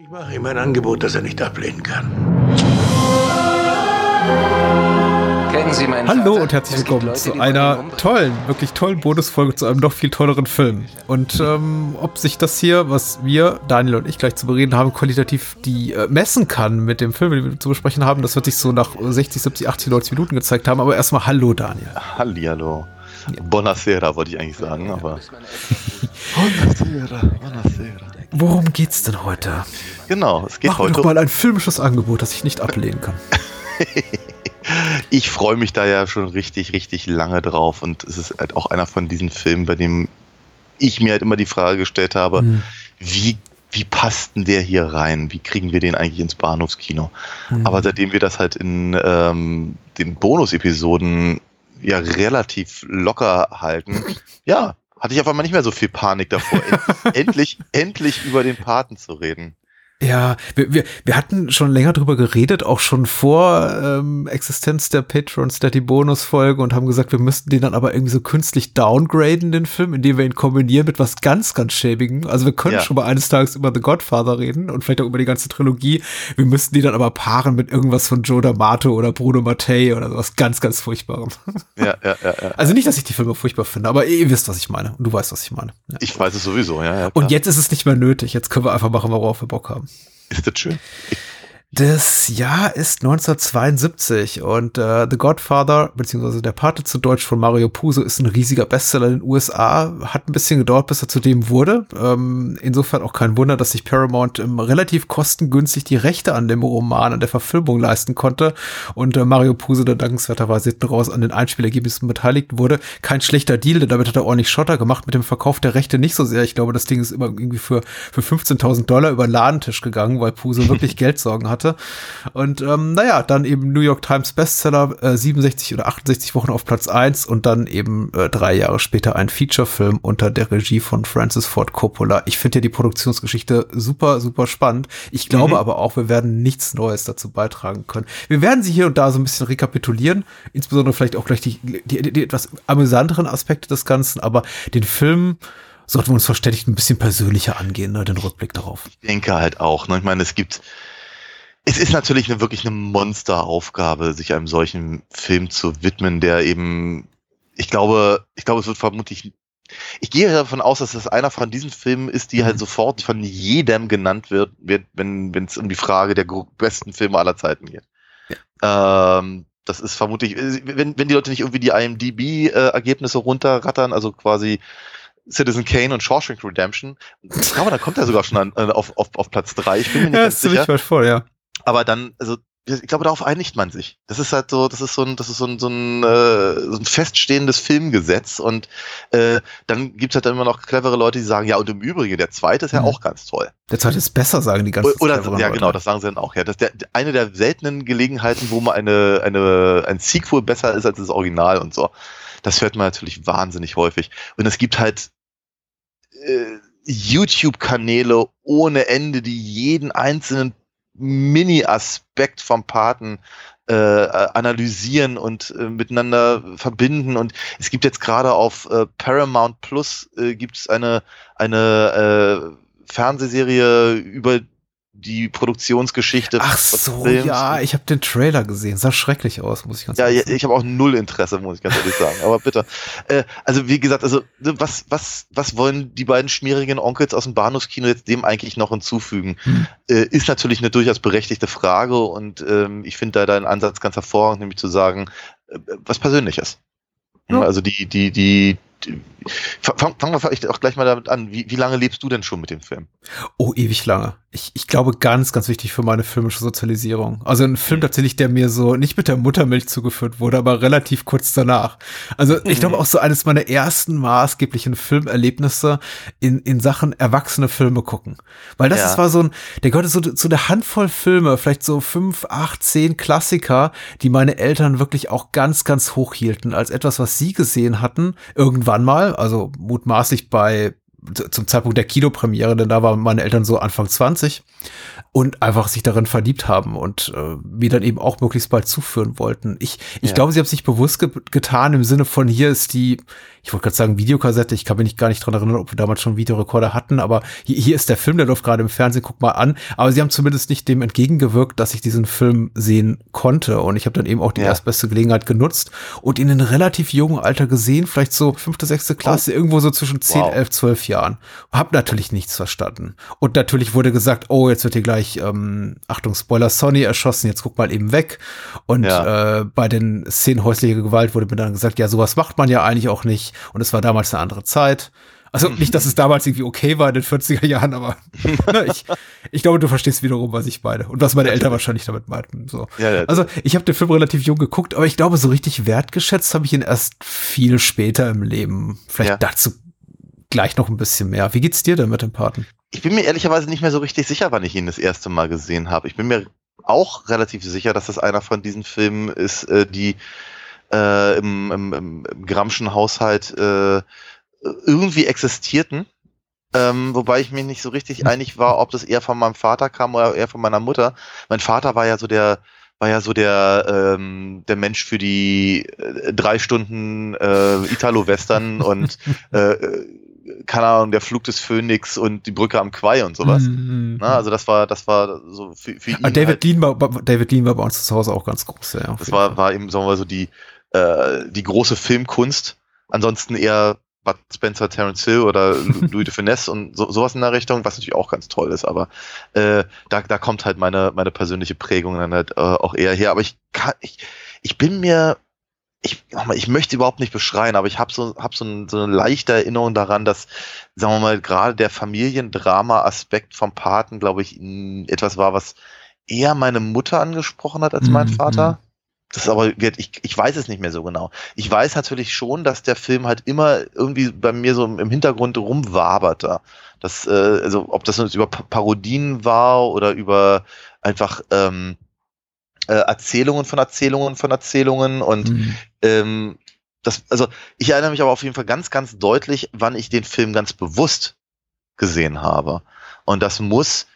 Ich mache ihm ein Angebot, das er nicht ablehnen kann. Kennen Sie meinen Hallo Vater? und herzlich willkommen Leute, zu einer tollen, wirklich tollen Bonusfolge zu einem noch viel tolleren Film. Und ähm, ob sich das hier, was wir, Daniel und ich gleich zu bereden haben, qualitativ die äh, messen kann mit dem Film, den wir zu besprechen haben, das wird sich so nach 60, 70, 80, 90 Minuten gezeigt haben. Aber erstmal Hallo Daniel. Hallihallo. Buonasera wollte ich eigentlich sagen, aber. Buonasera, buonasera. Worum geht's denn heute? Genau, es geht Mach mir heute. doch mal ein filmisches Angebot, das ich nicht ablehnen kann. Ich freue mich da ja schon richtig, richtig lange drauf und es ist halt auch einer von diesen Filmen, bei dem ich mir halt immer die Frage gestellt habe, Hm. wie, wie passt denn der hier rein? Wie kriegen wir den eigentlich ins Bahnhofskino? Hm. Aber seitdem wir das halt in ähm, den Bonus-Episoden ja relativ locker halten, ja, hatte ich auf einmal nicht mehr so viel Panik davor, end- endlich, endlich über den Paten zu reden. Ja, wir, wir, wir hatten schon länger drüber geredet, auch schon vor ähm, Existenz der Patreon Steady Bonus Folge und haben gesagt, wir müssten den dann aber irgendwie so künstlich downgraden, den Film, indem wir ihn kombinieren mit was ganz, ganz schäbigen. Also wir können Ja. schon mal eines Tages über The Godfather reden und vielleicht auch über die ganze Trilogie. Wir müssten die dann aber paaren mit irgendwas von Joe D'Amato oder Bruno Mattei oder sowas ganz, ganz Furchtbarem. Ja, ja, ja, ja. Also nicht, dass ich die Filme furchtbar finde, aber ihr wisst, was ich meine. Und du weißt, was ich meine. Ja. Ich weiß es sowieso, ja. ja klar. Und jetzt ist es nicht mehr nötig. Jetzt können wir einfach machen, worauf wir Bock haben. Ist das schön. Das Jahr ist 1972 und äh, The Godfather, beziehungsweise der Pate zu Deutsch von Mario Puzo, ist ein riesiger Bestseller in den USA. Hat ein bisschen gedauert, bis er zu dem wurde. Ähm, insofern auch kein Wunder, dass sich Paramount ähm, relativ kostengünstig die Rechte an dem Roman, an der Verfilmung leisten konnte und äh, Mario Puzo dann dankenswerterweise hinten raus an den Einspielergebnissen beteiligt wurde. Kein schlechter Deal, denn damit hat er ordentlich Schotter gemacht mit dem Verkauf der Rechte nicht so sehr. Ich glaube, das Ding ist immer irgendwie für, für 15.000 Dollar über den Ladentisch gegangen, weil Puzo wirklich Geldsorgen hatte. Und ähm, naja, dann eben New York Times Bestseller, äh, 67 oder 68 Wochen auf Platz 1 und dann eben äh, drei Jahre später ein Featurefilm unter der Regie von Francis Ford Coppola. Ich finde ja die Produktionsgeschichte super, super spannend. Ich glaube Mhm. aber auch, wir werden nichts Neues dazu beitragen können. Wir werden sie hier und da so ein bisschen rekapitulieren, insbesondere vielleicht auch gleich die, die, die, die etwas amüsanteren Aspekte des Ganzen, aber den Film sollten wir uns verständigt ein bisschen persönlicher angehen, ne, den Rückblick darauf. Ich denke halt auch. Ne? Ich meine, es gibt, es ist natürlich eine, wirklich eine Monsteraufgabe, sich einem solchen Film zu widmen, der eben, ich glaube, ich glaube, es wird vermutlich, ich gehe davon aus, dass das einer von diesen Filmen ist, die halt sofort von jedem genannt wird, wird wenn wenn es um die Frage der besten Filme aller Zeiten geht. Ähm, das ist vermutlich, wenn, wenn die Leute nicht irgendwie die IMDb-Ergebnisse runterrattern, also quasi Citizen Kane und Shawshank Redemption. Ich glaube, da kommt er sogar schon an, äh, auf, auf, auf Platz drei. Ich bin mir nicht Ja, ganz ist ziemlich sicher. vor, ja. Aber dann, also ich glaube, darauf einigt man sich. Das ist halt so, das ist so ein, das ist so ein, so ein, äh, so ein feststehendes Filmgesetz. Und äh, dann gibt's halt immer noch clevere Leute, die sagen, ja, und im Übrigen, der zweite ist ja Mhm. auch ganz toll. Der zweite ist besser, sagen die ganzen Oder, cleveren ja, Leute. genau, das sagen sie dann auch. Ja, das ist der, eine der seltenen Gelegenheiten, wo mal eine, eine, ein Sequel besser ist als das Original und so. Das hört man natürlich wahnsinnig häufig. Und es gibt halt äh, YouTube-Kanäle ohne Ende, die jeden einzelnen Mini-Aspekt vom Paten äh, analysieren und äh, miteinander verbinden. Und es gibt jetzt gerade auf äh, Paramount Plus äh, gibt es eine, eine äh, Fernsehserie über die Produktionsgeschichte. Ach so, Films. ja, ich habe den Trailer gesehen. Sah schrecklich aus, muss ich ganz Ja, ehrlich ja, sagen. ich habe auch null Interesse, muss ich ganz ehrlich sagen. Aber bitte. Äh, also wie gesagt, also was, was, was wollen die beiden schmierigen Onkels aus dem Bahnhofskino jetzt dem eigentlich noch hinzufügen? Hm. Äh, ist natürlich eine durchaus berechtigte Frage und ähm, ich finde da deinen Ansatz ganz hervorragend, nämlich zu sagen, äh, was Persönliches. Ja. Also die, die, die, fangen wir vielleicht auch gleich mal damit an. Wie, wie lange lebst du denn schon mit dem Film? Oh, ewig lange. Ich, ich glaube, ganz, ganz wichtig für meine filmische Sozialisierung. Also ein Film tatsächlich, der mir so nicht mit der Muttermilch zugeführt wurde, aber relativ kurz danach. Also ich glaube auch so eines meiner ersten maßgeblichen Filmerlebnisse in, in Sachen erwachsene Filme gucken. Weil das Ja. ist, war so ein, der gehörte so zu der Handvoll Filme, vielleicht so fünf, acht, zehn Klassiker, die meine Eltern wirklich auch ganz, ganz hoch hielten, als etwas, was sie gesehen hatten, irgendwann mal, also mutmaßlich bei zum Zeitpunkt der Kinopremiere, denn da waren meine Eltern so Anfang 20 und einfach sich darin verliebt haben und äh, mir dann eben auch möglichst bald zuführen wollten. Ich, ich ja. glaube, sie haben es nicht bewusst ge getan im Sinne von hier ist die, ich wollte gerade sagen Videokassette, ich kann mich nicht, gar nicht dran erinnern, ob wir damals schon Videorekorder hatten, aber hier, hier ist der Film, der läuft gerade im Fernsehen, guck mal an. Aber sie haben zumindest nicht dem entgegengewirkt, dass ich diesen Film sehen konnte und ich habe dann eben auch die ja. erstbeste Gelegenheit genutzt und in einem relativ jungen Alter gesehen, vielleicht so fünfte, sechste Klasse, oh. irgendwo so zwischen 10, wow. 11, 12 Jahren. Hab natürlich nichts verstanden. Und natürlich wurde gesagt, oh, jetzt wird hier gleich, ähm, Achtung, Spoiler, Sonny erschossen, jetzt guck mal eben weg. Und ja. äh, bei den Szenen häuslicher Gewalt wurde mir dann gesagt, ja, sowas macht man ja eigentlich auch nicht. Und es war damals eine andere Zeit. Also nicht, dass es damals irgendwie okay war in den 40er Jahren, aber ne, ich, ich glaube, du verstehst wiederum, was ich meine und was meine Eltern wahrscheinlich damit meinten. So. Ja, ja, also ich habe den Film relativ jung geguckt, aber ich glaube, so richtig wertgeschätzt habe ich ihn erst viel später im Leben. Vielleicht ja. dazu gleich noch ein bisschen mehr. Wie geht's dir denn mit dem Paten? Ich bin mir ehrlicherweise nicht mehr so richtig sicher, wann ich ihn das erste Mal gesehen habe. Ich bin mir auch relativ sicher, dass das einer von diesen Filmen ist, äh, die äh, im, im, im Gramschen Haushalt äh, irgendwie existierten. Ähm, wobei ich mir nicht so richtig einig war, ob das eher von meinem Vater kam oder eher von meiner Mutter. Mein Vater war ja so der, war ja so der, ähm, der Mensch für die äh, drei Stunden äh, Italo-Western und äh, keine Ahnung, der Flug des Phönix und die Brücke am Quai und sowas. Mhm. Na, also das war, das war so für, für ihn. David, halt, Lean war, David Lean war bei uns zu Hause auch ganz groß, ja. Das war, war eben, sagen wir mal so, die, äh, die große Filmkunst. Ansonsten eher Bud Spencer, Terence Hill oder Louis de Finesse und so, sowas in der Richtung, was natürlich auch ganz toll ist, aber äh, da, da kommt halt meine, meine persönliche Prägung dann halt äh, auch eher her. Aber ich kann, ich, ich bin mir, ich, ich möchte überhaupt nicht beschreien, aber ich habe so, hab so, ein, so eine leichte Erinnerung daran, dass, sagen wir mal, gerade der Familiendrama-Aspekt vom Paten, glaube ich, etwas war, was eher meine Mutter angesprochen hat als mein mhm. Vater. Das ist aber, ich, ich weiß es nicht mehr so genau. Ich weiß natürlich schon, dass der Film halt immer irgendwie bei mir so im Hintergrund rumwaberte. Das, äh, also ob das jetzt über Parodien war oder über einfach ähm, äh, Erzählungen von Erzählungen von Erzählungen und mhm. ähm, das, also ich erinnere mich aber auf jeden Fall ganz, ganz deutlich, wann ich den Film ganz bewusst gesehen habe. Und das muss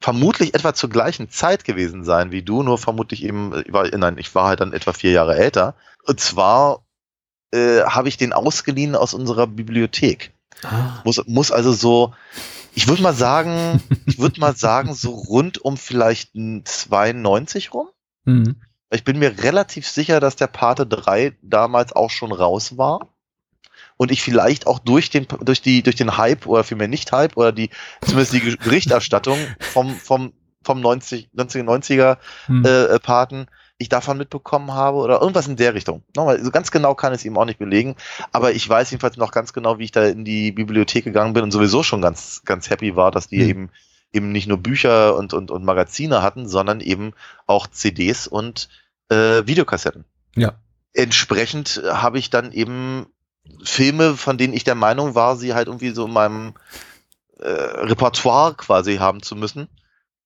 vermutlich etwa zur gleichen Zeit gewesen sein wie du, nur vermutlich eben, ich war, nein, ich war halt dann etwa vier Jahre älter. Und zwar äh, habe ich den ausgeliehen aus unserer Bibliothek. Ah. Muss, muss also so, ich würde mal sagen, ich würde mal sagen, so rund um vielleicht 92 rum. Mhm. Ich bin mir relativ sicher, dass der Pate 3 damals auch schon raus war und ich vielleicht auch durch den, durch die, durch den Hype oder vielmehr nicht Hype oder die, zumindest die Berichterstattung vom, vom, vom 90, 1990er hm. äh, äh, Paten ich davon mitbekommen habe oder irgendwas in der Richtung. Nochmal, so ganz genau kann ich es ihm auch nicht belegen, aber ich weiß jedenfalls noch ganz genau, wie ich da in die Bibliothek gegangen bin und sowieso schon ganz, ganz happy war, dass die hm. eben eben nicht nur Bücher und, und, und Magazine hatten, sondern eben auch CDs und äh, Videokassetten. Ja. Entsprechend habe ich dann eben Filme, von denen ich der Meinung war, sie halt irgendwie so in meinem äh, Repertoire quasi haben zu müssen.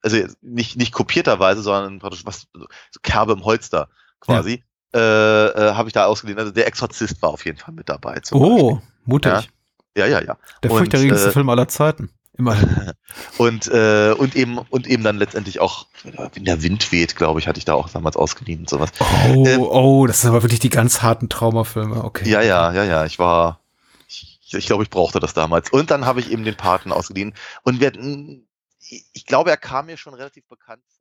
Also nicht, nicht kopierterweise, sondern praktisch was, so Kerbe im Holster quasi. Ja. Äh, äh, habe ich da ausgeliehen. Also der Exorzist war auf jeden Fall mit dabei. Oh, Beispiel. mutig. Ja, ja, ja. ja. Der furchterregendste äh, Film aller Zeiten. Immerhin. und, äh, und eben, und eben dann letztendlich auch, wenn der Wind weht, glaube ich, hatte ich da auch damals ausgeliehen und sowas. Oh, ähm, oh, das sind aber wirklich die ganz harten Traumafilme, okay. Ja, ja, ja, ja, ich war, ich, ich glaube, ich brauchte das damals. Und dann habe ich eben den Paten ausgeliehen. Und wir, ich glaube, er kam mir schon relativ bekannt vor.